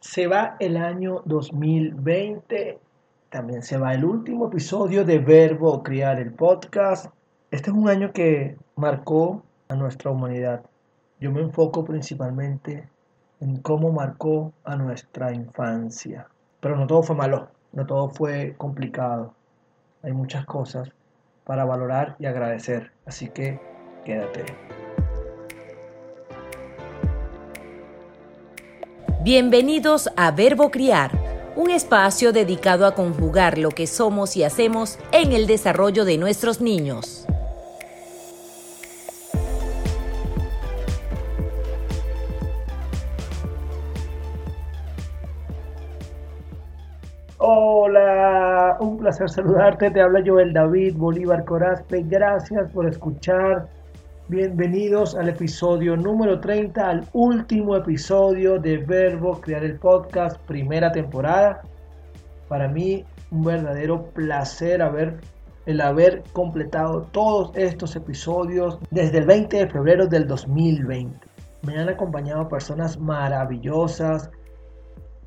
Se va el año 2020, también se va el último episodio de Verbo Criar el podcast. Este es un año que marcó a nuestra humanidad. Yo me enfoco principalmente en cómo marcó a nuestra infancia. Pero no todo fue malo, no todo fue complicado. Hay muchas cosas para valorar y agradecer. Así que quédate. Bienvenidos a Verbo Criar, un espacio dedicado a conjugar lo que somos y hacemos en el desarrollo de nuestros niños. Hola, un placer saludarte. Te habla Joel David Bolívar Corazpe. Gracias por escuchar. Bienvenidos al episodio número 30, al último episodio de Verbo Crear el Podcast, primera temporada. Para mí, un verdadero placer haber, el haber completado todos estos episodios desde el 20 de febrero del 2020. Me han acompañado personas maravillosas,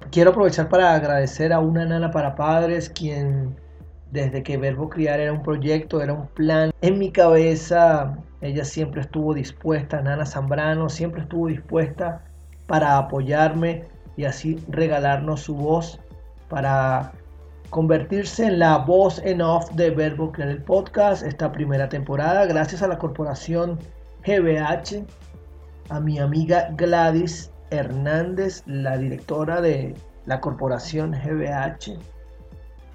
Quiero aprovechar para agradecer a una nana para padres quien desde que Verbo Criar era un proyecto, era un plan, en mi cabeza ella siempre estuvo dispuesta, Nana Zambrano siempre estuvo dispuesta para apoyarme y así regalarnos su voz para convertirse en la voz en off de Verbo Crear el podcast esta primera temporada gracias a la corporación GBH, a mi amiga Gladys Hernández, la directora de la corporación GBH,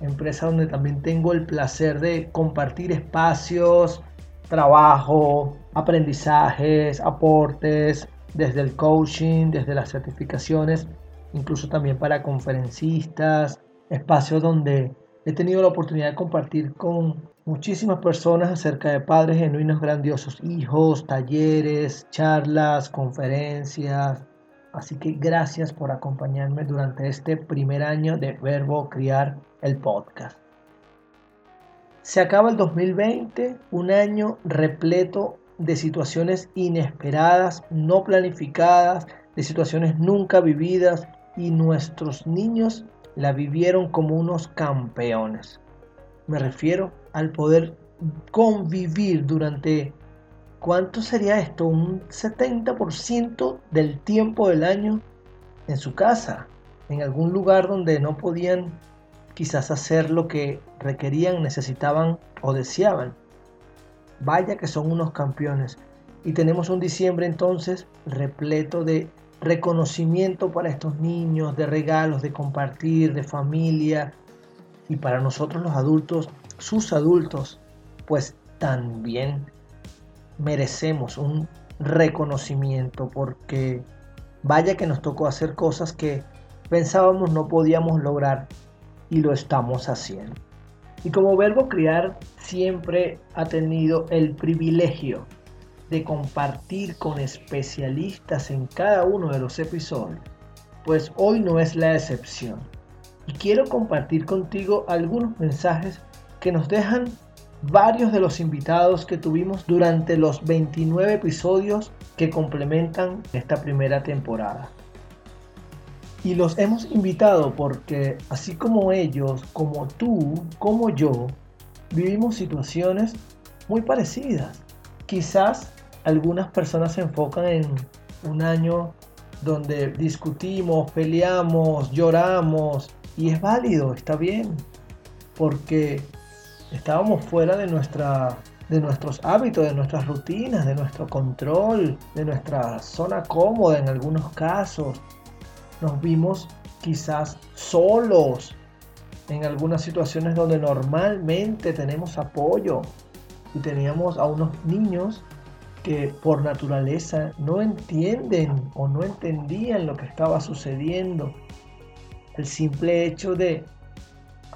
empresa donde también tengo el placer de compartir espacios, trabajo, aprendizajes, aportes, desde el coaching, desde las certificaciones, incluso también para conferencistas, espacios donde he tenido la oportunidad de compartir con muchísimas personas acerca de padres genuinos grandiosos, hijos, talleres, charlas, conferencias, Así que gracias por acompañarme durante este primer año de Verbo Criar el podcast. Se acaba el 2020, un año repleto de situaciones inesperadas, no planificadas, de situaciones nunca vividas y nuestros niños la vivieron como unos campeones. Me refiero al poder convivir durante ¿Cuánto sería esto? Un 70% del tiempo del año en su casa, en algún lugar donde no podían quizás hacer lo que requerían, necesitaban o deseaban. Vaya que son unos campeones. Y tenemos un diciembre entonces repleto de reconocimiento para estos niños, de regalos, de compartir, de familia. Y para nosotros los adultos, sus adultos, pues también merecemos un reconocimiento porque vaya que nos tocó hacer cosas que pensábamos no podíamos lograr y lo estamos haciendo. Y como verbo criar siempre ha tenido el privilegio de compartir con especialistas en cada uno de los episodios, pues hoy no es la excepción. Y quiero compartir contigo algunos mensajes que nos dejan varios de los invitados que tuvimos durante los 29 episodios que complementan esta primera temporada. Y los hemos invitado porque así como ellos, como tú, como yo, vivimos situaciones muy parecidas. Quizás algunas personas se enfocan en un año donde discutimos, peleamos, lloramos y es válido, está bien, porque estábamos fuera de, nuestra, de nuestros hábitos, de nuestras rutinas, de nuestro control, de nuestra zona cómoda en algunos casos. Nos vimos quizás solos en algunas situaciones donde normalmente tenemos apoyo y teníamos a unos niños que por naturaleza no entienden o no entendían lo que estaba sucediendo. El simple hecho de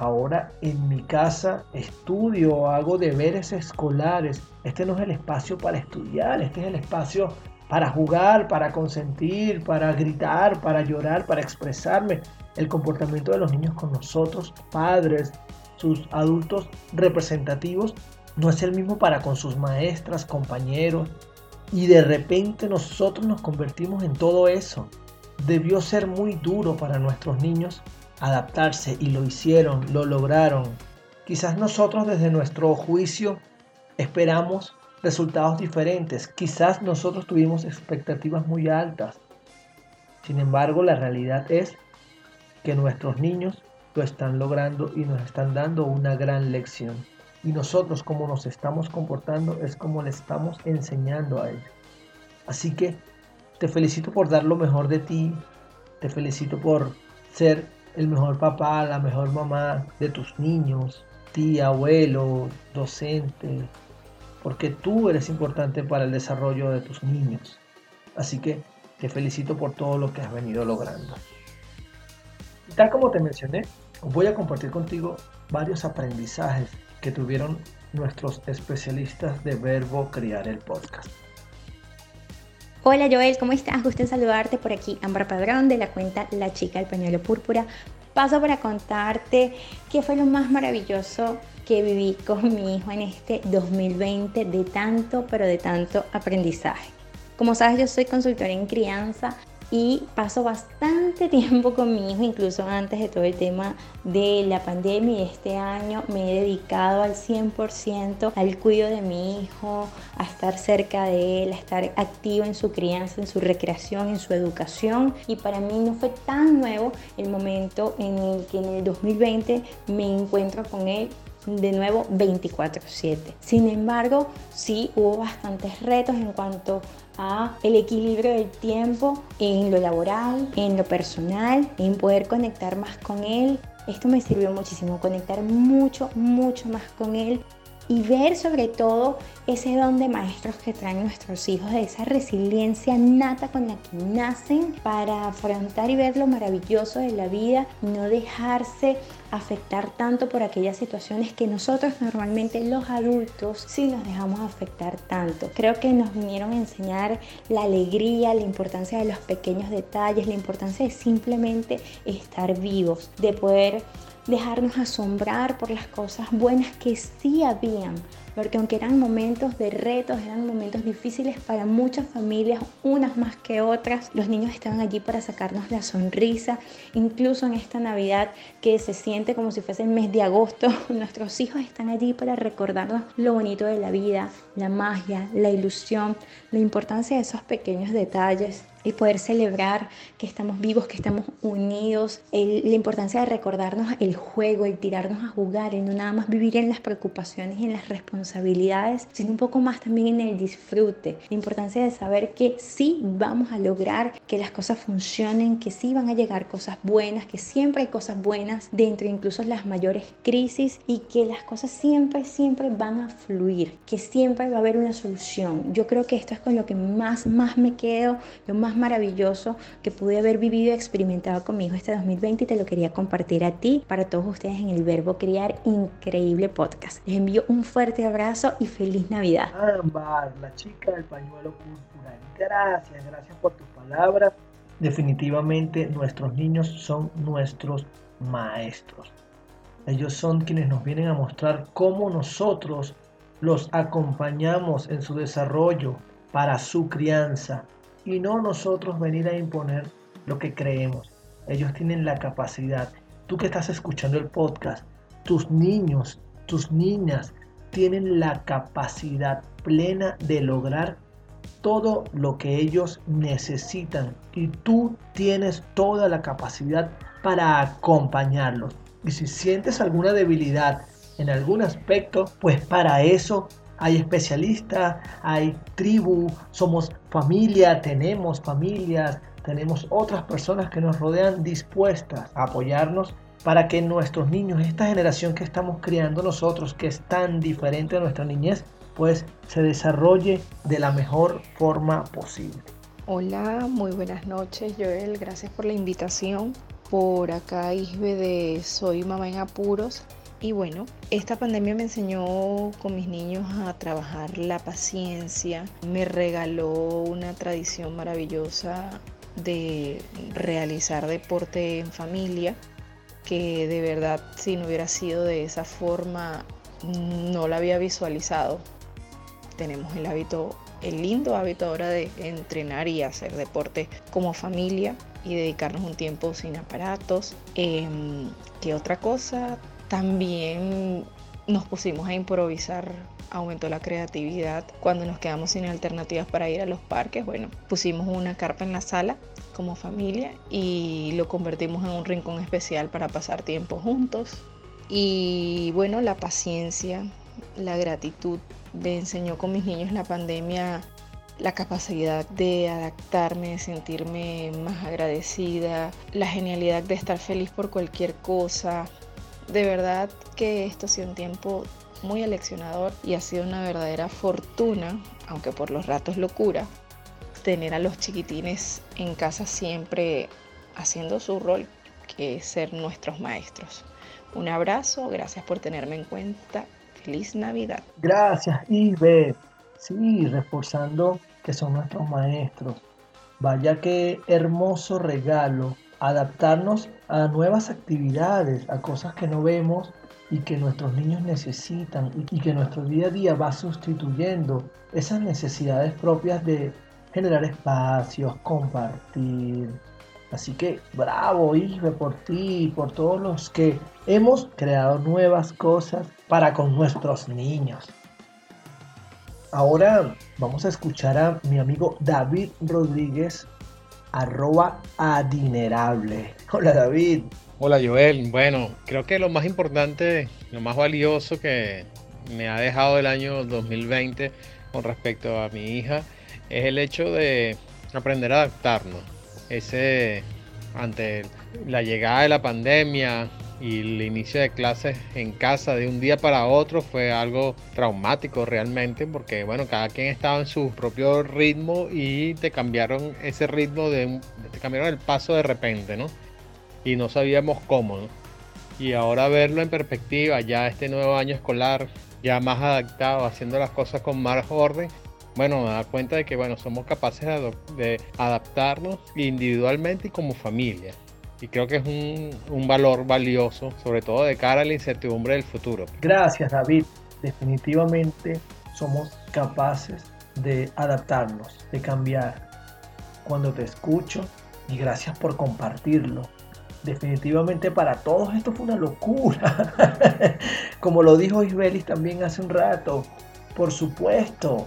Ahora en mi casa estudio, hago deberes escolares. Este no es el espacio para estudiar, este es el espacio para jugar, para consentir, para gritar, para llorar, para expresarme. El comportamiento de los niños con nosotros, padres, sus adultos representativos, no es el mismo para con sus maestras, compañeros. Y de repente nosotros nos convertimos en todo eso. debió ser muy duro para nuestros niños adaptarse y lo hicieron, lo lograron. Quizás nosotros desde nuestro juicio esperamos resultados diferentes. Quizás nosotros tuvimos expectativas muy altas. Sin embargo, la realidad es que nuestros niños lo están logrando y nos están dando una gran lección. Y nosotros como nos estamos comportando es como le estamos enseñando a ellos. Así que te felicito por dar lo mejor de ti. Te felicito por ser el mejor papá, la mejor mamá de tus niños, tía, abuelo, docente, porque tú eres importante para el desarrollo de tus niños. Así que te felicito por todo lo que has venido logrando. Y tal como te mencioné, voy a compartir contigo varios aprendizajes que tuvieron nuestros especialistas de Verbo Criar el Podcast. Hola Joel, ¿cómo estás? Gusto en saludarte por aquí, Ambra Padrón de la cuenta La Chica del Pañuelo Púrpura. Paso para contarte qué fue lo más maravilloso que viví con mi hijo en este 2020 de tanto, pero de tanto aprendizaje. Como sabes, yo soy consultora en crianza y paso bastante tiempo con mi hijo, incluso antes de todo el tema de la pandemia y este año me he dedicado al 100% al cuidado de mi hijo, a estar cerca de él, a estar activo en su crianza, en su recreación, en su educación y para mí no fue tan nuevo el momento en el que en el 2020 me encuentro con él de nuevo 24/7. Sin embargo, sí hubo bastantes retos en cuanto a el equilibrio del tiempo en lo laboral, en lo personal, en poder conectar más con él. Esto me sirvió muchísimo, conectar mucho, mucho más con él y ver sobre todo ese don de maestros que traen nuestros hijos, de esa resiliencia nata con la que nacen para afrontar y ver lo maravilloso de la vida no dejarse afectar tanto por aquellas situaciones que nosotros normalmente los adultos sí nos dejamos afectar tanto. Creo que nos vinieron a enseñar la alegría, la importancia de los pequeños detalles, la importancia de simplemente estar vivos, de poder dejarnos asombrar por las cosas buenas que sí habían, porque aunque eran momentos de retos, eran momentos difíciles para muchas familias, unas más que otras, los niños estaban allí para sacarnos la sonrisa, incluso en esta Navidad que se siente como si fuese el mes de agosto, nuestros hijos están allí para recordarnos lo bonito de la vida, la magia, la ilusión, la importancia de esos pequeños detalles y poder celebrar que estamos vivos, que estamos unidos, la importancia de recordarnos el juego, el tirarnos a jugar, el no nada más vivir en las preocupaciones y en las responsabilidades, sino un poco más también en el disfrute, la importancia de saber que sí vamos a lograr que las cosas funcionen, que sí van a llegar cosas buenas, que siempre hay cosas buenas dentro incluso las mayores crisis y que las cosas siempre, siempre van a fluir, que siempre va a haber una solución. Yo creo que esto es con lo que más, más me quedo, lo más maravilloso que pude haber vivido y experimentado conmigo este 2020 y te lo quería compartir a ti, para todos ustedes en el Verbo Criar Increíble Podcast. Les envío un fuerte abrazo y feliz Navidad. Ámbar, la chica del pañuelo púrpura. Gracias, gracias por tus palabras. Definitivamente nuestros niños son nuestros maestros. Ellos son quienes nos vienen a mostrar cómo nosotros los acompañamos en su desarrollo para su crianza, y no nosotros venir a imponer lo que creemos. Ellos tienen la capacidad. Tú que estás escuchando el podcast, tus niños, tus niñas tienen la capacidad plena de lograr todo lo que ellos necesitan y tú tienes toda la capacidad para acompañarlos. Y si sientes alguna debilidad en algún aspecto, pues para eso hay especialistas, hay tribu, somos familia, tenemos familias, tenemos otras personas que nos rodean dispuestas a apoyarnos para que nuestros niños, esta generación que estamos criando nosotros, que es tan diferente a nuestra niñez, pues se desarrolle de la mejor forma posible. Hola, muy buenas noches Joel, gracias por la invitación. Por acá Isbe de Soy Mamá en Apuros. Y bueno, esta pandemia me enseñó con mis niños a trabajar la paciencia, me regaló una tradición maravillosa de realizar deporte en familia, que de verdad si no hubiera sido de esa forma no la había visualizado. Tenemos el hábito el lindo hábito ahora de entrenar y hacer deporte como familia y dedicarnos un tiempo sin aparatos. Em, ¿Qué otra cosa? También nos pusimos a improvisar, aumentó la creatividad. Cuando nos quedamos sin alternativas para ir a los parques, bueno, pusimos una carpa en la sala como familia y lo convertimos en un rincón especial para pasar tiempo juntos. Y bueno, la paciencia, la gratitud me enseñó con mis niños la pandemia la capacidad de adaptarme, de sentirme más agradecida, la genialidad de estar feliz por cualquier cosa. De verdad que esto ha sido un tiempo muy aleccionador y ha sido una verdadera fortuna, aunque por los ratos locura, tener a los chiquitines en casa siempre haciendo su rol, que es ser nuestros maestros. Un abrazo, gracias por tenerme en cuenta. Feliz Navidad. Gracias, Ibe. Sí, reforzando que son nuestros maestros. Vaya qué hermoso regalo adaptarnos a nuevas actividades, a cosas que no vemos y que nuestros niños necesitan y que nuestro día a día va sustituyendo esas necesidades propias de generar espacios, compartir. Así que bravo, Isbe, por ti y por todos los que hemos creado nuevas cosas para con nuestros niños. Ahora vamos a escuchar a mi amigo David Rodríguez, arroba adinerable. Hola David. Hola Joel. Bueno, creo que lo más importante, lo más valioso que me ha dejado el año 2020 con respecto a mi hija es el hecho de aprender a adaptarnos. Ese ante la llegada de la pandemia, y el inicio de clases en casa de un día para otro fue algo traumático realmente porque bueno cada quien estaba en su propio ritmo y te cambiaron ese ritmo de te cambiaron el paso de repente no y no sabíamos cómo ¿no? y ahora verlo en perspectiva ya este nuevo año escolar ya más adaptado haciendo las cosas con más orden bueno, me da cuenta de que bueno, somos capaces de adaptarnos individualmente y como familia y creo que es un, valor valioso, sobre todo de cara a la incertidumbre del futuro. Gracias David, definitivamente somos capaces de adaptarnos, de cambiar. Cuando te escucho y gracias por compartirlo. Definitivamente para todos esto fue una locura. Como lo dijo Isbelis también hace un rato, por supuesto.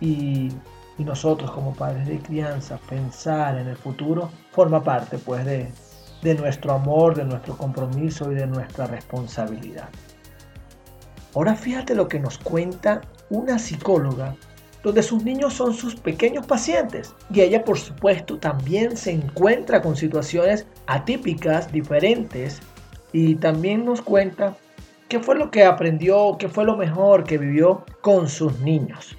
Y, y nosotros como padres de crianza, pensar en el futuro forma parte pues de, de nuestro amor, de nuestro compromiso y de nuestra responsabilidad. Ahora fíjate lo que nos cuenta una psicóloga donde sus niños son sus pequeños pacientes y ella por supuesto también se encuentra con situaciones atípicas, diferentes y también nos cuenta qué fue lo que aprendió, qué fue lo mejor que vivió con sus niños.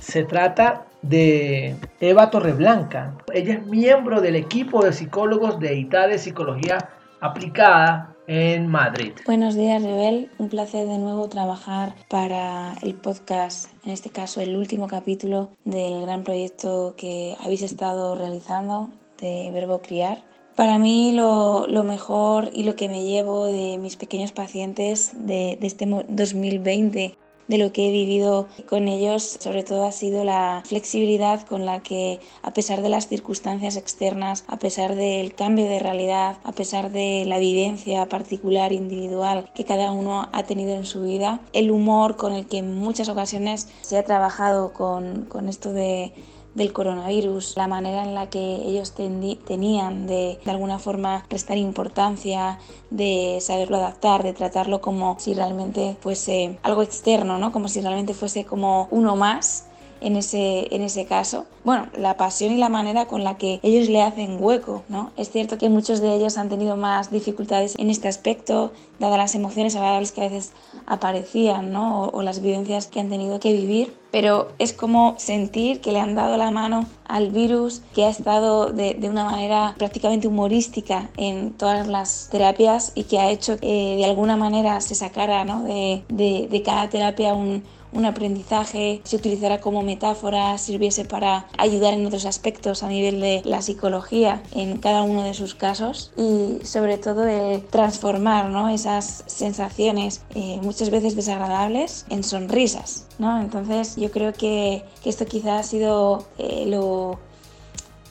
Se trata de Eva Torreblanca. Ella es miembro del equipo de psicólogos de ITA de Psicología Aplicada en Madrid. Buenos días, Rebel. Un placer de nuevo trabajar para el podcast, en este caso el último capítulo del gran proyecto que habéis estado realizando de Verbo Criar. Para mí lo, mejor y lo que me llevo de mis pequeños pacientes de este 2020 de lo que he vivido con ellos, sobre todo ha sido la flexibilidad con la que, a pesar de las circunstancias externas, a pesar del cambio de realidad, a pesar de la vivencia particular, individual que cada uno ha tenido en su vida, el humor con el que en muchas ocasiones se ha trabajado con, con esto de del coronavirus, la manera en la que ellos tenían de de alguna forma prestar importancia, de saberlo adaptar, de tratarlo como si realmente fuese algo externo, ¿no? Como si realmente fuese como uno más en ese, en ese caso. Bueno, la pasión y la manera con la que ellos le hacen hueco, ¿no? Es cierto que muchos de ellos han tenido más dificultades en este aspecto, dadas las emociones agradables que a veces aparecían, ¿no? O, las vivencias que han tenido que vivir, pero es como sentir que le han dado la mano al virus que ha estado de, de una manera prácticamente humorística en todas las terapias y que ha hecho que de alguna manera se sacara ¿no? de, de, de cada terapia un, un aprendizaje, se utilizara como metáfora, sirviese para ayudar en otros aspectos a nivel de la psicología en cada uno de sus casos y sobre todo el transformar ¿no? esas sensaciones eh, muchas veces desagradables en sonrisas. ¿no? Entonces yo creo que, que esto quizá ha sido eh, lo,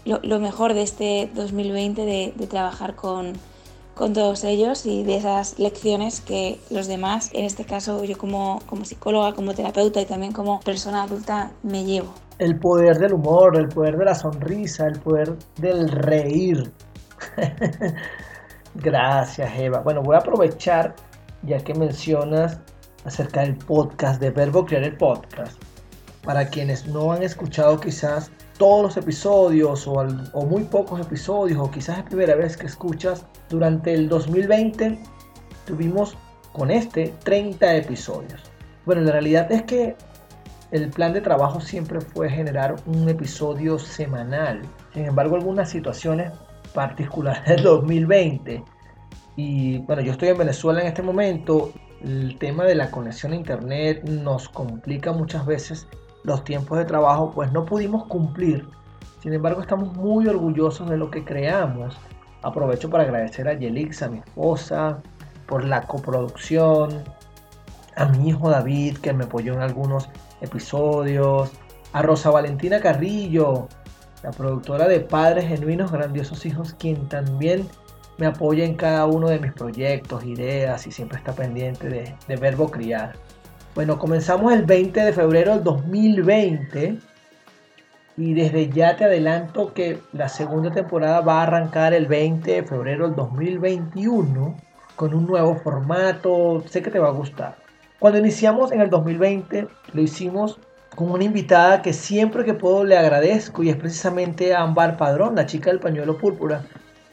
lo, mejor de este 2020 de, de trabajar con con todos ellos y de esas lecciones que los demás, en este caso yo como, como psicóloga, como terapeuta y también como persona adulta, me llevo. El poder del humor, el poder de la sonrisa, el poder del reír. Gracias, Eva. Bueno, voy a aprovechar, ya que mencionas acerca del podcast, de Verbo Crear el Podcast. Para quienes no han escuchado quizás todos los episodios o, o muy pocos episodios o quizás es primera vez que escuchas, durante el 2020 tuvimos con este 30 episodios. Bueno, la realidad es que el plan de trabajo siempre fue generar un episodio semanal. Sin embargo, algunas situaciones particulares del 2020 y bueno, yo estoy en Venezuela en este momento, el tema de la conexión a internet nos complica muchas veces los tiempos de trabajo, pues no pudimos cumplir. Sin embargo, estamos muy orgullosos de lo que creamos. Aprovecho para agradecer a Yelix, a mi esposa, por la coproducción, a mi hijo David, que me apoyó en algunos episodios, a Rosa Valentina Carrillo, la productora de Padres Genuinos Grandiosos Hijos, quien también me apoya en cada uno de mis proyectos, ideas y siempre está pendiente de, de Verbo Criar. Bueno, comenzamos el 20 de febrero del 2020 y desde ya te adelanto que la segunda temporada va a arrancar el 20 de febrero del 2021 con un nuevo formato. Sé que te va a gustar. Cuando iniciamos en el 2020 lo hicimos con una invitada que siempre que puedo le agradezco y es precisamente a Ambar Padrón, la chica del pañuelo púrpura,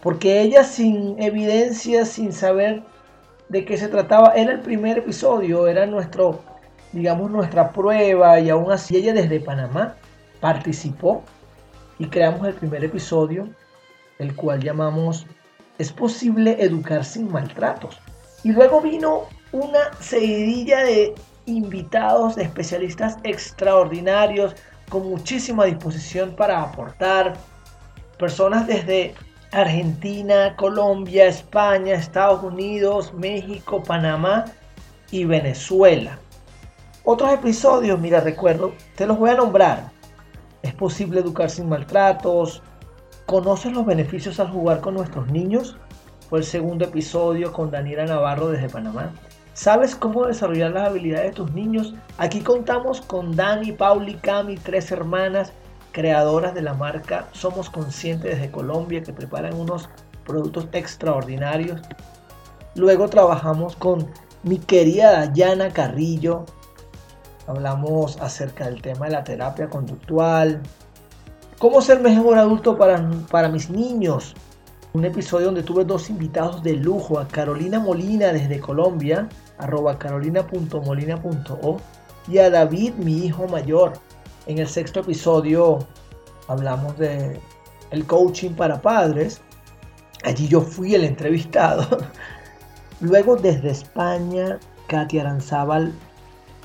porque ella sin evidencia, sin saber de qué se trataba. Era el primer episodio, era nuestro, digamos, nuestra prueba y aún así ella desde Panamá participó y creamos el primer episodio, el cual llamamos ¿Es posible educar sin maltratos? Y luego vino una seguidilla de invitados, de especialistas extraordinarios, con muchísima disposición para aportar, personas desde Argentina, Colombia, España, Estados Unidos, México, Panamá y Venezuela. Otros episodios, mira, recuerdo, te los voy a nombrar. Es posible educar sin maltratos. ¿Conoces los beneficios al jugar con nuestros niños? Fue el segundo episodio con Daniela Navarro desde Panamá. ¿Sabes cómo desarrollar las habilidades de tus niños? Aquí contamos con Dani, Pauli, Cami, tres hermanas creadoras de la marca Somos Conscientes desde Colombia, que preparan unos productos extraordinarios. Luego trabajamos con mi querida Dayana Carrillo. Hablamos acerca del tema de la terapia conductual. ¿Cómo ser mejor adulto para, para mis niños? Un episodio donde tuve dos invitados de lujo, a Carolina Molina desde Colombia, arroba carolina.molina.o, y a David, mi hijo mayor, en el sexto episodio hablamos de el coaching para padres. Allí yo fui el entrevistado. Luego desde España, Katia Aranzábal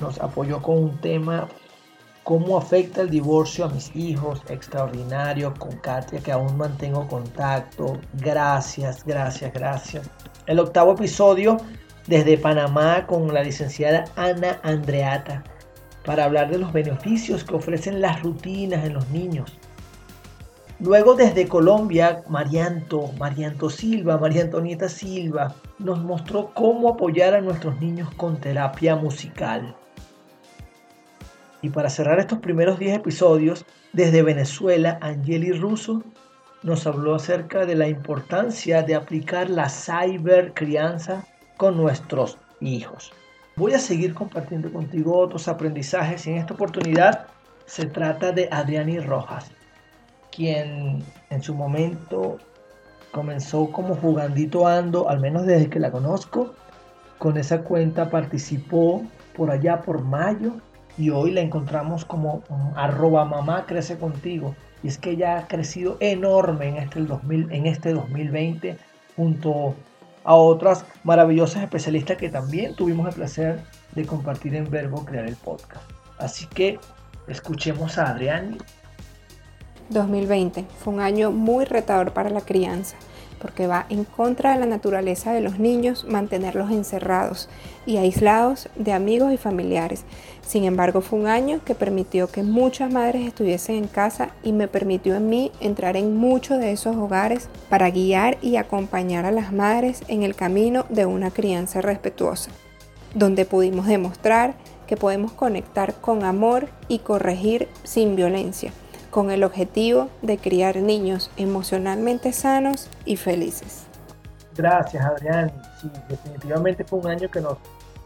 nos apoyó con un tema cómo afecta el divorcio a mis hijos, extraordinario, con Katia que aún mantengo contacto. Gracias, gracias, gracias. El octavo episodio desde Panamá con la licenciada Ana Andreata para hablar de los beneficios que ofrecen las rutinas en los niños. Luego desde Colombia, Marianto, Marianto Silva, María Antonieta Silva, nos mostró cómo apoyar a nuestros niños con terapia musical. Y para cerrar estos primeros 10 episodios, desde Venezuela, Angeli Russo nos habló acerca de la importancia de aplicar la cyber crianza con nuestros hijos. Voy a seguir compartiendo contigo otros aprendizajes y en esta oportunidad se trata de Adriani Rojas, quien en su momento comenzó como jugandito ando, al menos desde que la conozco. Con esa cuenta participó por allá por mayo y hoy la encontramos como arroba mamá crece contigo. Y es que ella ha crecido enorme en este, 2000, en este 2020 junto a otras maravillosas especialistas que también tuvimos el placer de compartir en Verbo Crear el Podcast. Así que escuchemos a Adrián. 2020 fue un año muy retador para la crianza porque va en contra de la naturaleza de los niños mantenerlos encerrados y aislados de amigos y familiares. Sin embargo, fue un año que permitió que muchas madres estuviesen en casa y me permitió en mí entrar en muchos de esos hogares para guiar y acompañar a las madres en el camino de una crianza respetuosa, donde pudimos demostrar que podemos conectar con amor y corregir sin violencia con el objetivo de criar niños emocionalmente sanos y felices. Gracias, Adrián. Sí, definitivamente fue un año que nos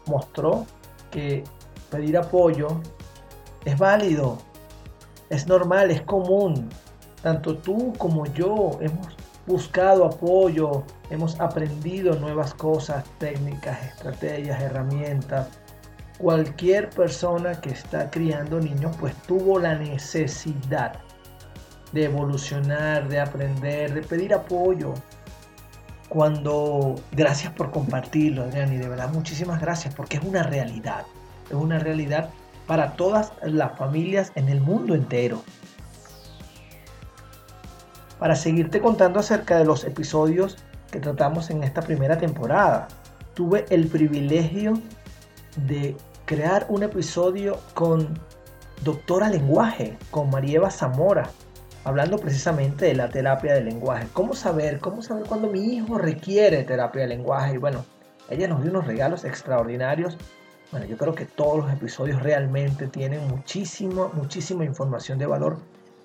mostró que pedir apoyo es válido, es normal, es común. Tanto tú como yo hemos buscado apoyo, hemos aprendido nuevas cosas, técnicas, estrategias, herramientas. Cualquier persona que está criando niños pues tuvo la necesidad de evolucionar, de aprender, de pedir apoyo. Cuando, gracias por compartirlo, Adrián, y de verdad muchísimas gracias porque es una realidad, es una realidad para todas las familias en el mundo entero. Para seguirte contando acerca de los episodios que tratamos en esta primera temporada, tuve el privilegio de crear un episodio con Doctora Lenguaje, con Marieva Zamora, hablando precisamente de la terapia del lenguaje. ¿Cómo saber? ¿Cómo saber cuando mi hijo requiere terapia del lenguaje? Y bueno, ella nos dio unos regalos extraordinarios. Bueno, yo creo que todos los episodios realmente tienen muchísima, muchísima información de valor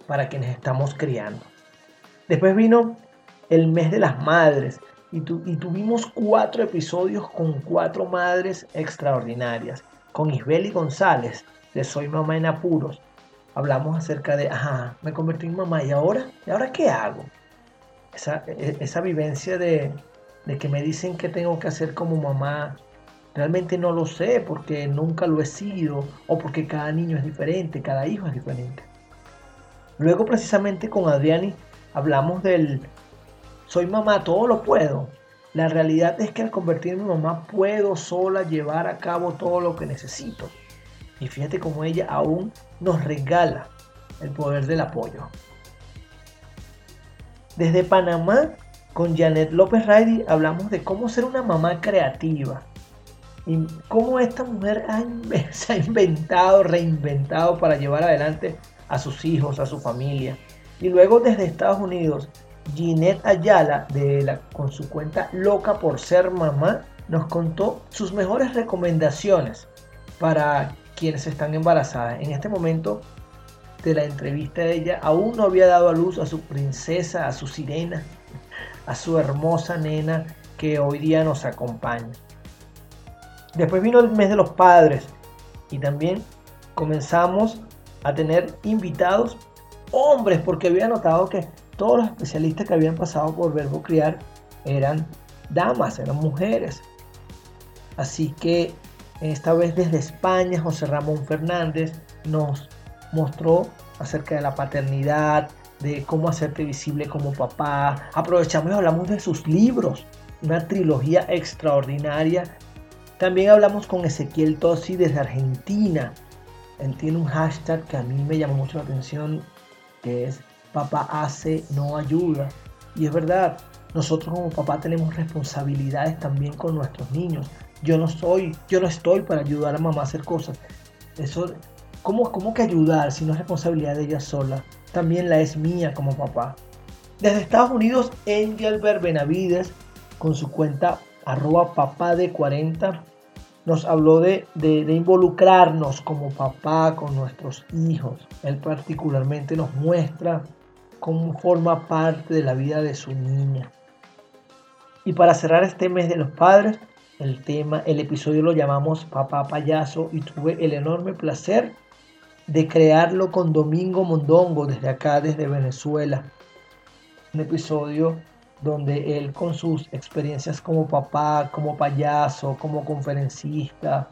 para quienes estamos criando. Después vino el mes de las madres y, y tuvimos cuatro episodios con cuatro madres extraordinarias. Con Isbeli González, de Soy Mamá en Apuros, hablamos acerca de, ajá, me convertí en mamá y ahora, ¿y ahora qué hago? Esa, e, vivencia de, de que me dicen que tengo que hacer como mamá, realmente no lo sé porque nunca lo he sido o porque cada niño es diferente, cada hijo es diferente. Luego precisamente con Adriani hablamos del soy mamá, todo lo puedo. La realidad es que al convertirme en mamá puedo sola llevar a cabo todo lo que necesito. Y fíjate cómo ella aún nos regala el poder del apoyo. Desde Panamá, con Janet López Raidy, hablamos de cómo ser una mamá creativa. Y cómo esta mujer se ha inventado, reinventado para llevar adelante a sus hijos, a su familia. Y luego desde Estados Unidos, Ginette Ayala, de la, con su cuenta Loca por Ser Mamá, nos contó sus mejores recomendaciones para quienes están embarazadas. En este momento de la entrevista de ella, aún no había dado a luz a su princesa, a su sirena, a su hermosa nena que hoy día nos acompaña. Después vino el mes de los padres y también comenzamos a tener invitados hombres porque había notado que todos los especialistas que habían pasado por Verbo Criar eran damas, eran mujeres. Así que esta vez desde España, José Ramón Fernández nos mostró acerca de la paternidad, de cómo hacerte visible como papá. Aprovechamos y hablamos de sus libros, una trilogía extraordinaria. También hablamos con Ezequiel Tosi desde Argentina. Él tiene un hashtag que a mí me llamó mucho la atención, que es papá hace, no ayuda. Y es verdad, nosotros como papá tenemos responsabilidades también con nuestros niños. Yo no soy, yo no estoy para ayudar a mamá a hacer cosas. Eso, ¿cómo, cómo que ayudar si no es responsabilidad de ella sola? También la es mía como papá. Desde Estados Unidos, Engelbert Benavides, con su cuenta arroba papá de 40, nos habló de, de, de, involucrarnos como papá con nuestros hijos. Él particularmente nos muestra cómo forma parte de la vida de su niña. Y para cerrar este mes de los padres, el tema, el episodio lo llamamos Papá Payaso y tuve el enorme placer de crearlo con Domingo Mondongo desde acá, desde Venezuela. Un episodio donde él con sus experiencias como papá, como payaso, como conferencista,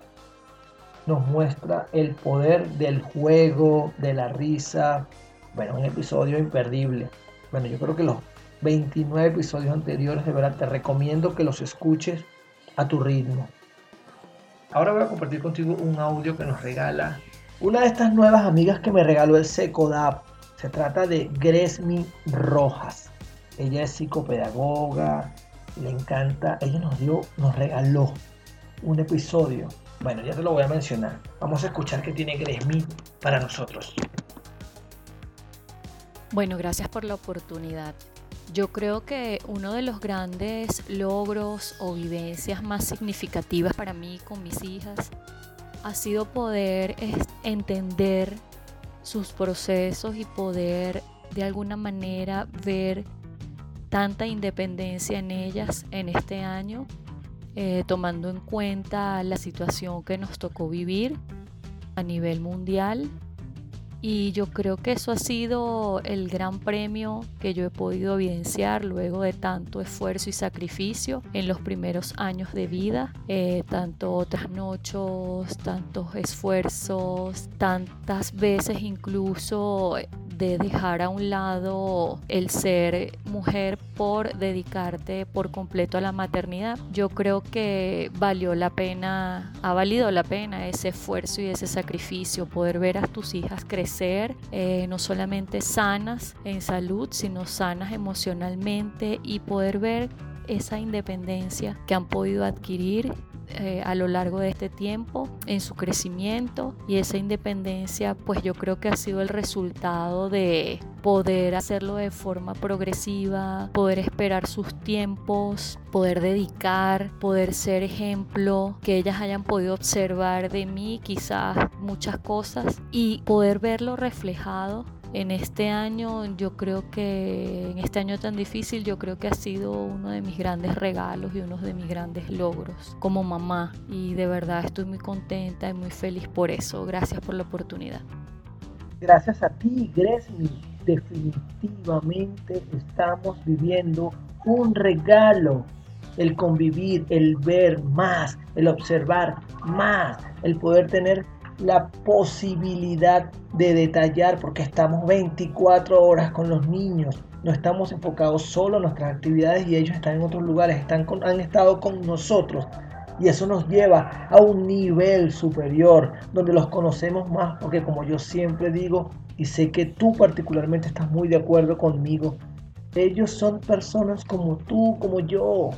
nos muestra el poder del juego, de la risa. Bueno, un episodio imperdible. Bueno, yo creo que los 29 episodios anteriores, de verdad te recomiendo que los escuches a tu ritmo. Ahora voy a compartir contigo un audio que nos regala una de estas nuevas amigas que me regaló el Secodap. Se trata de Gresmi Rojas. Ella es psicopedagoga, le encanta, ella nos dio, nos regaló un episodio. Bueno, ya te lo voy a mencionar. Vamos a escuchar qué tiene Gresmi para nosotros. Bueno, gracias por la oportunidad. Yo creo que uno de los grandes logros o vivencias más significativas para mí con mis hijas ha sido poder entender sus procesos y poder de alguna manera ver tanta independencia en ellas en este año, eh, tomando en cuenta la situación que nos tocó vivir a nivel mundial y yo creo que eso ha sido el gran premio que yo he podido evidenciar luego de tanto esfuerzo y sacrificio en los primeros años de vida, eh, tanto trasnochos, tantos esfuerzos, tantas veces incluso de dejar a un lado el ser mujer por dedicarte por completo a la maternidad. Yo creo que valió la pena, ha valido la pena ese esfuerzo y ese sacrificio, poder ver a tus hijas crecer, eh, no solamente sanas en salud, sino sanas emocionalmente y poder ver esa independencia que han podido adquirir eh, a lo largo de este tiempo en su crecimiento y esa independencia pues yo creo que ha sido el resultado de poder hacerlo de forma progresiva, poder esperar sus tiempos, poder dedicar, poder ser ejemplo, que ellas hayan podido observar de mí quizás muchas cosas y poder verlo reflejado en este año, yo creo que en este año tan difícil, yo creo que ha sido uno de mis grandes regalos y uno de mis grandes logros como mamá. Y de verdad estoy muy contenta y muy feliz por eso. Gracias por la oportunidad. Gracias a ti, Gresmi. Definitivamente estamos viviendo un regalo. El convivir, el ver más, el observar más, el poder tener la posibilidad de detallar porque estamos 24 horas con los niños. No estamos enfocados solo en nuestras actividades y ellos están en otros lugares, están han estado con nosotros. Y eso nos lleva a un nivel superior, donde los conocemos más, porque como yo siempre digo, y sé que tú particularmente estás muy de acuerdo conmigo, ellos son personas como tú, como yo.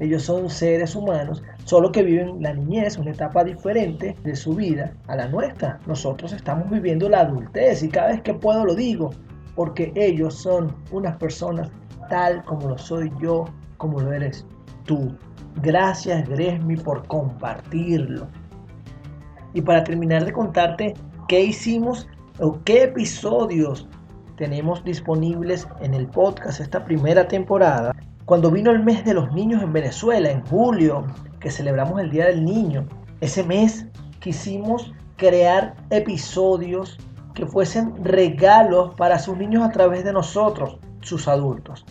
Ellos son seres humanos, solo que viven la niñez, una etapa diferente de su vida a la nuestra. Nosotros estamos viviendo la adultez y cada vez que puedo lo digo, porque ellos son unas personas tal como lo soy yo, como lo eres tú. Gracias Gresmi por compartirlo. Y para terminar de contarte qué hicimos o qué episodios tenemos disponibles en el podcast esta primera temporada, cuando vino el mes de los niños en Venezuela, en julio, que celebramos el Día del Niño, ese mes quisimos crear episodios que fuesen regalos para sus niños a través de nosotros, sus adultos.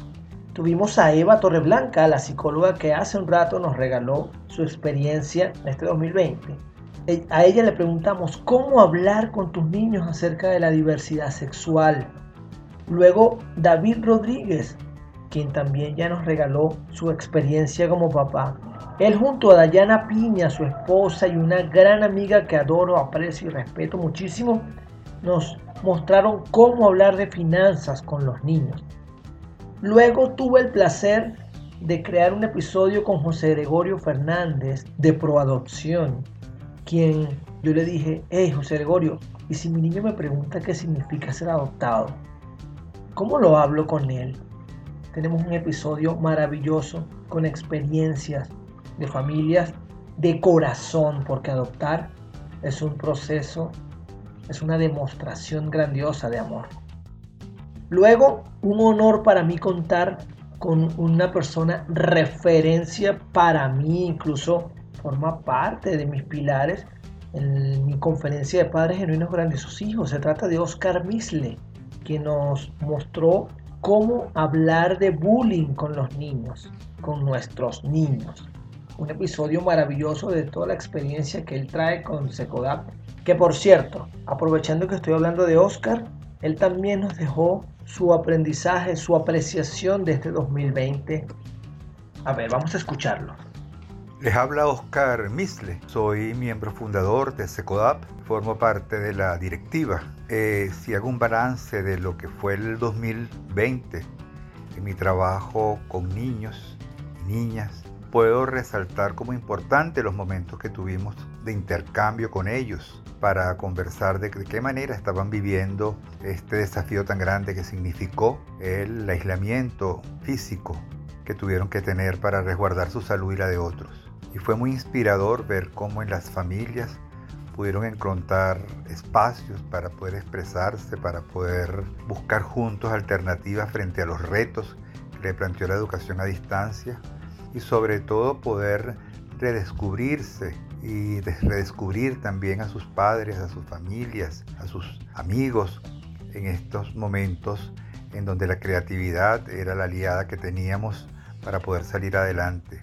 Tuvimos a Eva Torreblanca, la psicóloga que hace un rato nos regaló su experiencia en este 2020. E, a ella le preguntamos cómo hablar con tus niños acerca de la diversidad sexual. Luego David Rodríguez quien también ya nos regaló su experiencia como papá. Él junto a Dayana Piña, su esposa y una gran amiga que adoro, aprecio y respeto muchísimo, nos mostraron cómo hablar de finanzas con los niños. Luego tuve el placer de crear un episodio con José Gregorio Fernández de Proadopción, quien yo le dije, hey José Gregorio, ¿y si mi niño me pregunta qué significa ser adoptado? ¿Cómo lo hablo con él? Tenemos un episodio maravilloso con experiencias de familias de corazón, porque adoptar es un proceso, es una demostración grandiosa de amor. Luego, un honor para mí contar con una persona referencia para mí, incluso forma parte de mis pilares en mi conferencia de padres genuinos grandes sus hijos. Se trata de Oscar Misle, que nos mostró cómo hablar de bullying con los niños, con nuestros niños. Un episodio maravilloso de toda la experiencia que él trae con Secodap. Que por cierto, aprovechando que estoy hablando de Oscar, él también nos dejó su aprendizaje, su apreciación de este 2020. A ver, vamos a escucharlo. Les habla Oscar Misle, soy miembro fundador de SECODAP, formo parte de la directiva. Eh, si hago un balance de lo que fue el 2020 en mi trabajo con niños niñas, puedo resaltar como importante los momentos que tuvimos de intercambio con ellos para conversar de, qué manera estaban viviendo este desafío tan grande que significó el aislamiento físico que tuvieron que tener para resguardar su salud y la de otros. Y fue muy inspirador ver cómo en las familias pudieron encontrar espacios para poder expresarse, para poder buscar juntos alternativas frente a los retos que le planteó la educación a distancia y sobre todo poder redescubrirse y redescubrir también a sus padres, a sus familias, a sus amigos en estos momentos en donde la creatividad era la aliada que teníamos para poder salir adelante.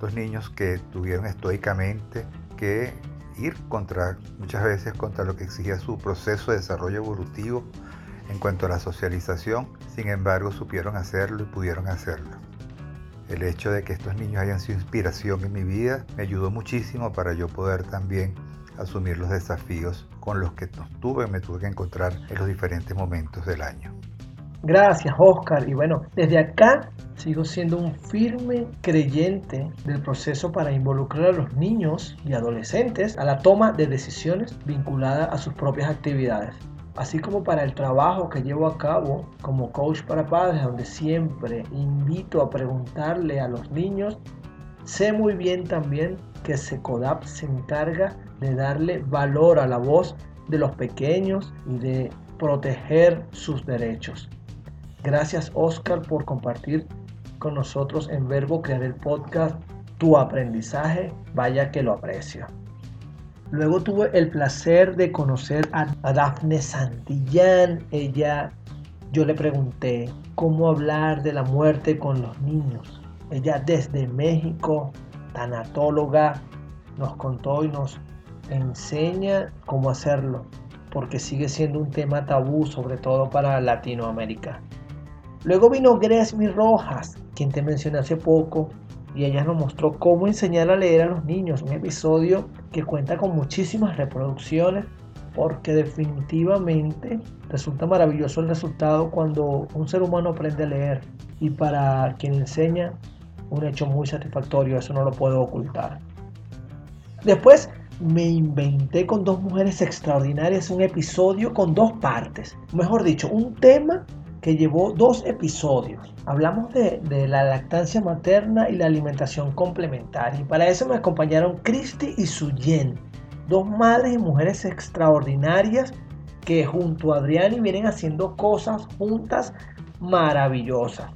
Dos niños que tuvieron estoicamente que ir contra, muchas veces contra lo que exigía su proceso de desarrollo evolutivo en cuanto a la socialización, sin embargo supieron hacerlo y pudieron hacerlo. El hecho de que estos niños hayan sido inspiración en mi vida me ayudó muchísimo para yo poder también asumir los desafíos con los que tuve, me tuve que encontrar en los diferentes momentos del año. Gracias, Oscar. Y bueno, desde acá sigo siendo un firme creyente del proceso para involucrar a los niños y adolescentes a la toma de decisiones vinculadas a sus propias actividades. Así como para el trabajo que llevo a cabo como coach para padres, donde siempre invito a preguntarle a los niños, sé muy bien también que SECODAP se encarga de darle valor a la voz de los pequeños y de proteger sus derechos. Gracias Oscar por compartir con nosotros en Verbo Crear el Podcast tu aprendizaje, vaya que lo aprecio. Luego tuve el placer de conocer a, a Dafne Santillán. Ella, yo le pregunté cómo hablar de la muerte con los niños. Ella desde México, tanatóloga, nos contó y nos enseña cómo hacerlo, porque sigue siendo un tema tabú, sobre todo para Latinoamérica. Luego vino Gresmy Rojas, quien te mencioné hace poco, y ella nos mostró cómo enseñar a leer a los niños, un episodio que cuenta con muchísimas reproducciones porque definitivamente resulta maravilloso el resultado cuando un ser humano aprende a leer y para quien enseña un hecho muy satisfactorio, eso no lo puedo ocultar. Después me inventé con dos mujeres extraordinarias un episodio con dos partes, mejor dicho, un tema que llevó dos episodios. Hablamos de, la lactancia materna y la alimentación complementaria. Y para eso me acompañaron Cristi y Suyen, dos madres y mujeres extraordinarias que junto a Adriani vienen haciendo cosas juntas maravillosas.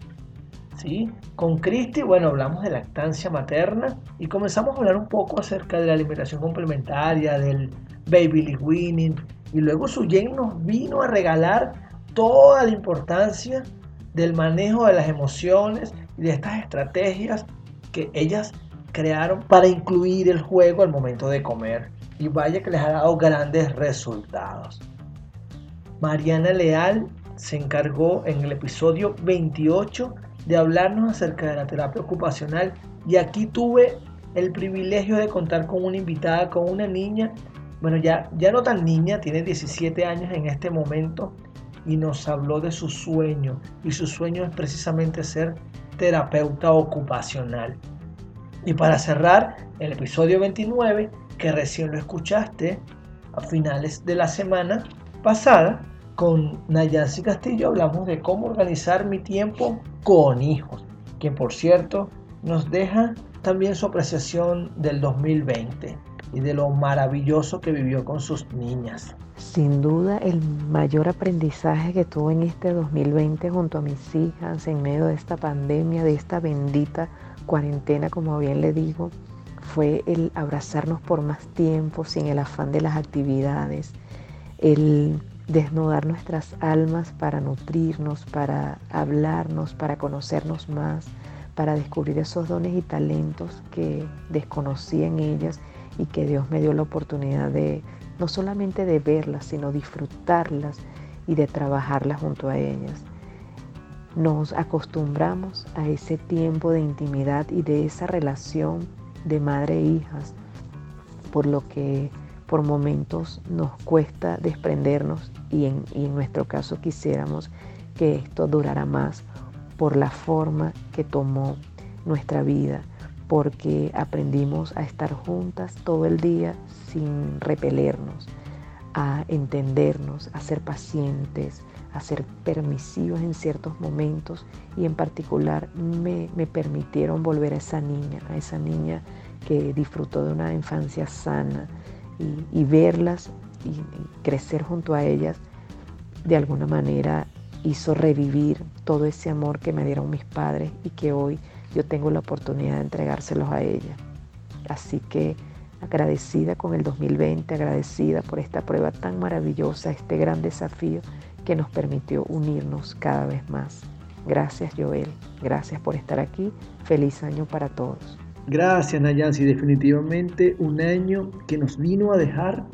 ¿Sí? Con Cristi, bueno, hablamos de lactancia materna y comenzamos a hablar un poco acerca de la alimentación complementaria, del baby lead winning. Y luego Suyen nos vino a regalar toda la importancia del manejo de las emociones y de estas estrategias que ellas crearon para incluir el juego al momento de comer. Y vaya que les ha dado grandes resultados. Mariana Leal se encargó en el episodio 28 de hablarnos acerca de la terapia ocupacional y aquí tuve el privilegio de contar con una invitada, con una niña, bueno, ya, ya no tan niña, tiene 17 años en este momento y nos habló de su sueño y su sueño es precisamente ser terapeuta ocupacional. Y para cerrar el episodio 29, que recién lo escuchaste a finales de la semana pasada, con Nayansi Castillo hablamos de cómo organizar mi tiempo con hijos, quien por cierto nos deja también su apreciación del 2020 y de lo maravilloso que vivió con sus niñas. Sin duda el mayor aprendizaje que tuve en este 2020 junto a mis hijas en medio de esta pandemia, de esta bendita cuarentena, como bien le digo, fue el abrazarnos por más tiempo sin el afán de las actividades, el desnudar nuestras almas para nutrirnos, para hablarnos, para conocernos más, para descubrir esos dones y talentos que desconocía en ellas y que Dios me dio la oportunidad de no solamente de verlas, sino disfrutarlas y de trabajarlas junto a ellas. nos acostumbramos a ese tiempo de intimidad y de esa relación de madre e hijas, por lo que por momentos nos cuesta desprendernos y en, y en nuestro caso quisiéramos que esto durara más por la forma que tomó nuestra vida, porque aprendimos a estar juntas todo el día sin repelernos, a entendernos, a ser pacientes, a ser permisivos en ciertos momentos y en particular me, permitieron volver a esa niña, a esa niña que disfrutó de una infancia sana y, verlas y, crecer junto a ellas de alguna manera hizo revivir todo ese amor que me dieron mis padres y que hoy yo tengo la oportunidad de entregárselos a ella. Así que agradecida con el 2020, agradecida por esta prueba tan maravillosa, este gran desafío que nos permitió unirnos cada vez más. Gracias Joel, gracias por estar aquí. Feliz año para todos. Gracias Nayansi, definitivamente un año que nos vino a dejar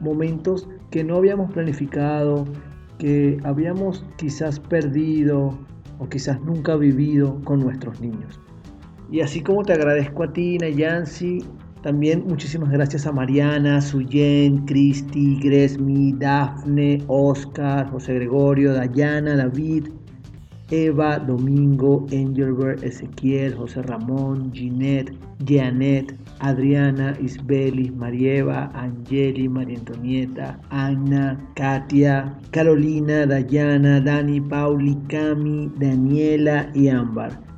momentos que no habíamos planificado, que habíamos quizás perdido o quizás nunca vivido con nuestros niños. Y así como te agradezco a ti, Nayansi, también muchísimas gracias a Mariana, Suyen, Cristi, Gresmi, Dafne, Oscar, José Gregorio, Dayana, David, Eva, Domingo, Angelbert, Ezequiel, José Ramón, Ginette, Janet, Adriana, Isbelis, Marieva, Angeli, María Antonieta, Ana, Katia, Carolina, Dayana, Dani, Pauli, Cami, Daniela y Ámbar.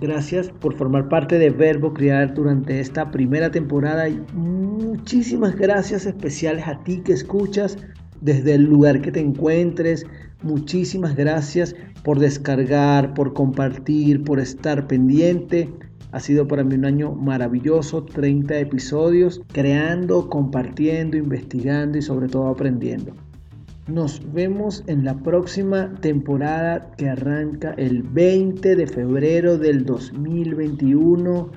Gracias por formar parte de Verbo Criar durante esta primera temporada y muchísimas gracias especiales a ti que escuchas desde el lugar que te encuentres. Muchísimas gracias por descargar, por compartir, por estar pendiente. Ha sido para mí un año maravilloso, 30 episodios, creando, compartiendo, investigando y sobre todo aprendiendo. Nos vemos en la próxima temporada que arranca el 20 de febrero del 2021.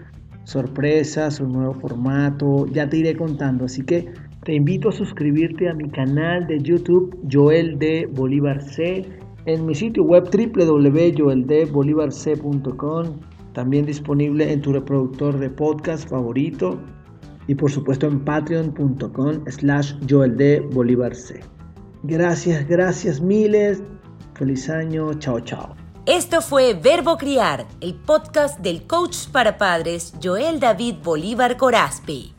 Sorpresas, un nuevo formato, ya te iré contando. Así que te invito a suscribirte a mi canal de YouTube Joel de Bolívar C, en mi sitio web www.joeldebolivarc.com, también disponible en tu reproductor de podcast favorito y por supuesto en patreon.com slash Joel Bolívar C. Gracias, gracias miles. Feliz año. Chao, chao. Esto fue Verbo Criar, el podcast del coach para padres Joel David Bolívar Corazpi.